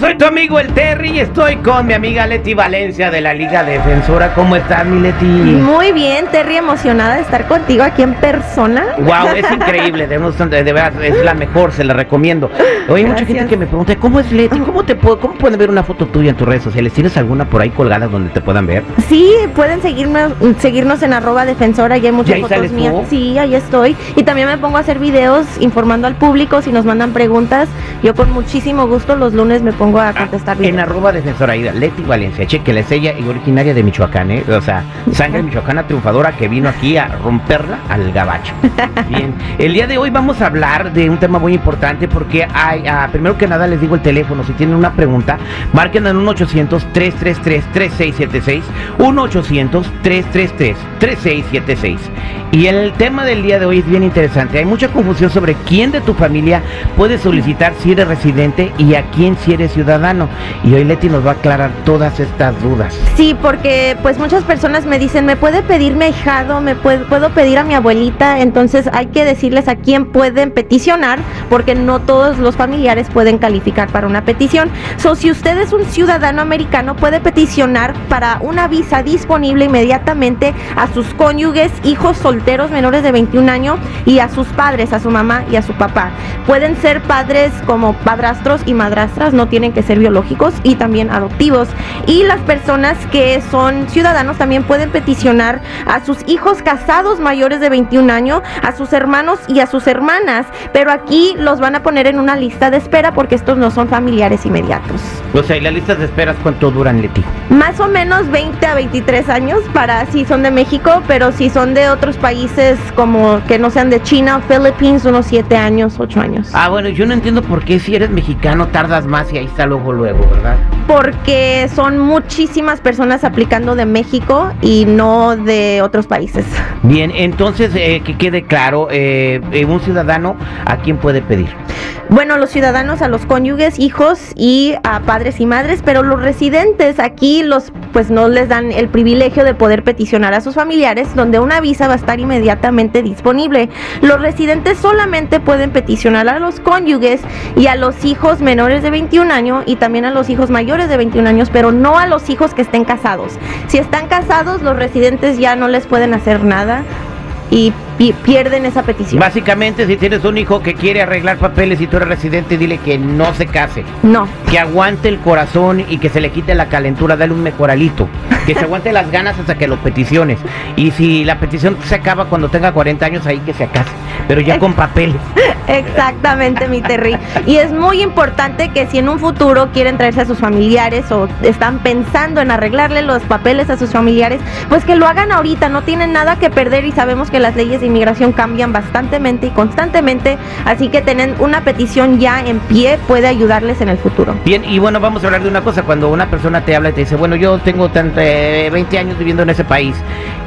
Soy tu amigo el Terry y estoy con mi amiga Leti Valencia de la Liga Defensora. ¿Cómo estás, mi Leti? Muy bien, Terry, emocionada de estar contigo aquí en persona. Wow, es increíble, de, verdad, es la mejor, se la recomiendo. Oye, mucha gente que me pregunta, ¿cómo es Leti? ¿Cómo te puedo, cómo pueden ver una foto tuya en tus redes sociales? ¿Tienes alguna por ahí colgada donde te puedan ver? Sí, pueden seguirnos, seguirnos en arroba defensora, ya hay muchas ahí fotos mías. tú? Sí, ahí estoy. Y también me pongo a hacer videos informando al público si nos mandan preguntas. Yo con muchísimo gusto los lunes me pongo a contestar Ah, En arroba defensora, ahí, Leti Valencia, chequenla, es ella y originaria de Michoacán, ¿eh? O sea, sangre michoacana triunfadora que vino aquí a romperla al gabacho. Bien, el día de hoy vamos a hablar de un tema muy importante porque hay, ah, primero que nada les digo el teléfono, si tienen una pregunta, marquen en 1-800-333-3676, 1-800-333-3676. Y el tema del día de hoy es bien interesante, hay mucha confusión sobre quién de tu familia puede solicitar si eres residente y a quién si eres ciudadano. Y hoy Leti nos va a aclarar todas estas dudas. Sí, porque pues muchas personas me dicen, ¿me puede pedir mi ahijado? ¿Me puede, puedo pedir a mi abuelita? Entonces hay que decirles a quién pueden peticionar, porque no todos los familiares pueden calificar para una petición. So, si usted es un ciudadano americano, puede peticionar para una visa disponible inmediatamente a sus cónyuges, hijos solteros menores de 21 años y a sus padres, a su mamá y a su papá. Pueden ser padres como padrastros y madrastras, no tienen que ser biológicos y también adoptivos. Y las personas que son ciudadanos también pueden peticionar a sus hijos casados mayores de 21 años, a sus hermanos y a sus hermanas, pero aquí los van a poner en una lista de espera porque estos no son familiares inmediatos. O sea, ¿y las listas de esperas cuánto duran, Leti? Más o menos 20 a 23 años para si son de México, pero si son de otros países como que no sean de China o Philippines, unos 7 años, 8 años. Ah, bueno, yo no entiendo por qué si eres mexicano tardas más y ahí luego luego, ¿verdad? Porque son muchísimas personas aplicando de México y no de otros países. Bien, entonces eh, que quede claro, eh, eh, un ciudadano a quién puede pedir. Bueno, los ciudadanos a los cónyuges, hijos y a padres y madres, pero los residentes aquí los pues no les dan el privilegio de poder peticionar a sus familiares, donde una visa va a estar inmediatamente disponible. Los residentes solamente pueden peticionar a los cónyuges y a los hijos menores de 21 años y también a los hijos mayores de 21 años, pero no a los hijos que estén casados. Si están casados, los residentes ya no les pueden hacer nada y pi- pierden esa petición. Básicamente, si tienes un hijo que quiere arreglar papeles y tú eres residente, dile que no se case. No. Que aguante el corazón y que se le quite la calentura, dale un mejoralito. Que se aguante las ganas hasta que lo peticiones. Y si la petición se acaba cuando tenga 40 años, ahí que se acase. Pero ya con papeles. Exactamente, mi Terry. Y es muy importante que si en un futuro quieren traerse a sus familiares o están pensando en arreglarle los papeles a sus familiares, pues que lo hagan ahorita, no tienen nada que perder y sabemos que las leyes inmigración cambian bastantemente y constantemente, así que tener una petición ya en pie puede ayudarles en el futuro. Bien, y bueno, vamos a hablar de una cosa. Cuando una persona te habla y te dice, bueno, yo tengo tanto, eh, 20 años viviendo en ese país,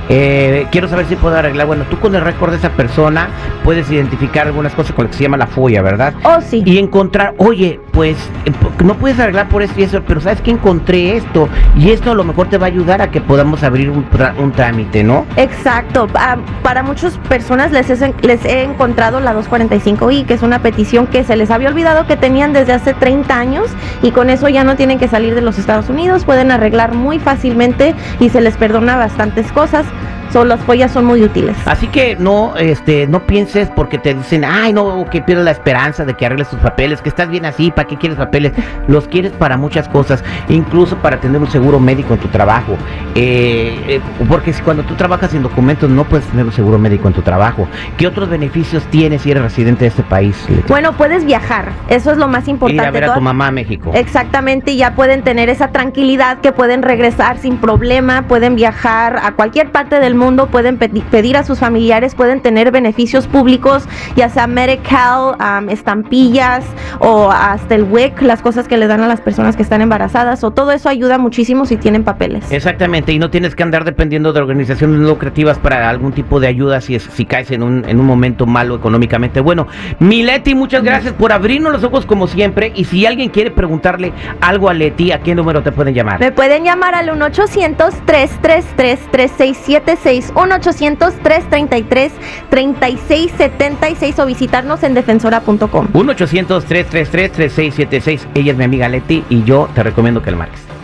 eh, quiero saber si puedo arreglar. Bueno, tú con el récord de esa persona puedes identificar algunas cosas con lo que se llama la FOIA, ¿verdad? Oh, sí. Y encontrar, oye, pues eh, no puedes arreglar por esto y eso, pero sabes que encontré esto y esto a lo mejor te va a ayudar a que podamos abrir un, un trámite, ¿no? Exacto. Ah, para muchas personas les, es- les he encontrado la 245i, que es una petición que se les había olvidado que tenían desde hace 30 años y con eso ya no tienen que salir de los Estados Unidos, pueden arreglar muy fácilmente y se les perdona bastantes cosas. So, las follas son muy útiles. Así que no, este, no pienses porque te dicen, ay, no, que pierdes la esperanza de que arregles tus papeles, que estás bien así, ¿para qué quieres papeles? Los quieres para muchas cosas, incluso para tener un seguro médico en tu trabajo. Eh, eh, porque si cuando tú trabajas sin documentos no puedes tener un seguro médico en tu trabajo. ¿Qué otros beneficios tienes si eres residente de este país? Bueno, puedes viajar, eso es lo más Ir importante. a ver a tu mamá a México. Exactamente, ya pueden tener esa tranquilidad que pueden regresar sin problema, pueden viajar a cualquier parte del mundo, pueden pedi- pedir a sus familiares, pueden tener beneficios públicos, ya sea Medical, am, estampillas o hasta el WIC, las cosas que le dan a las personas que están embarazadas, o todo eso ayuda muchísimo si tienen papeles. Exactamente, y no tienes que andar dependiendo de organizaciones lucrativas para algún tipo de ayuda si, es, si caes en un, en un momento malo económicamente. Bueno, Mileti, muchas gracias por abrirnos los ojos como siempre. Y si alguien quiere preguntarle algo a Leti, ¿a qué número te pueden llamar? Me pueden llamar al 1-800-333-3676 3676, 1-800-333-3676 o visitarnos en defensora.com. 1-800-333-3676. Ella es mi amiga Leti y yo te recomiendo que la marques.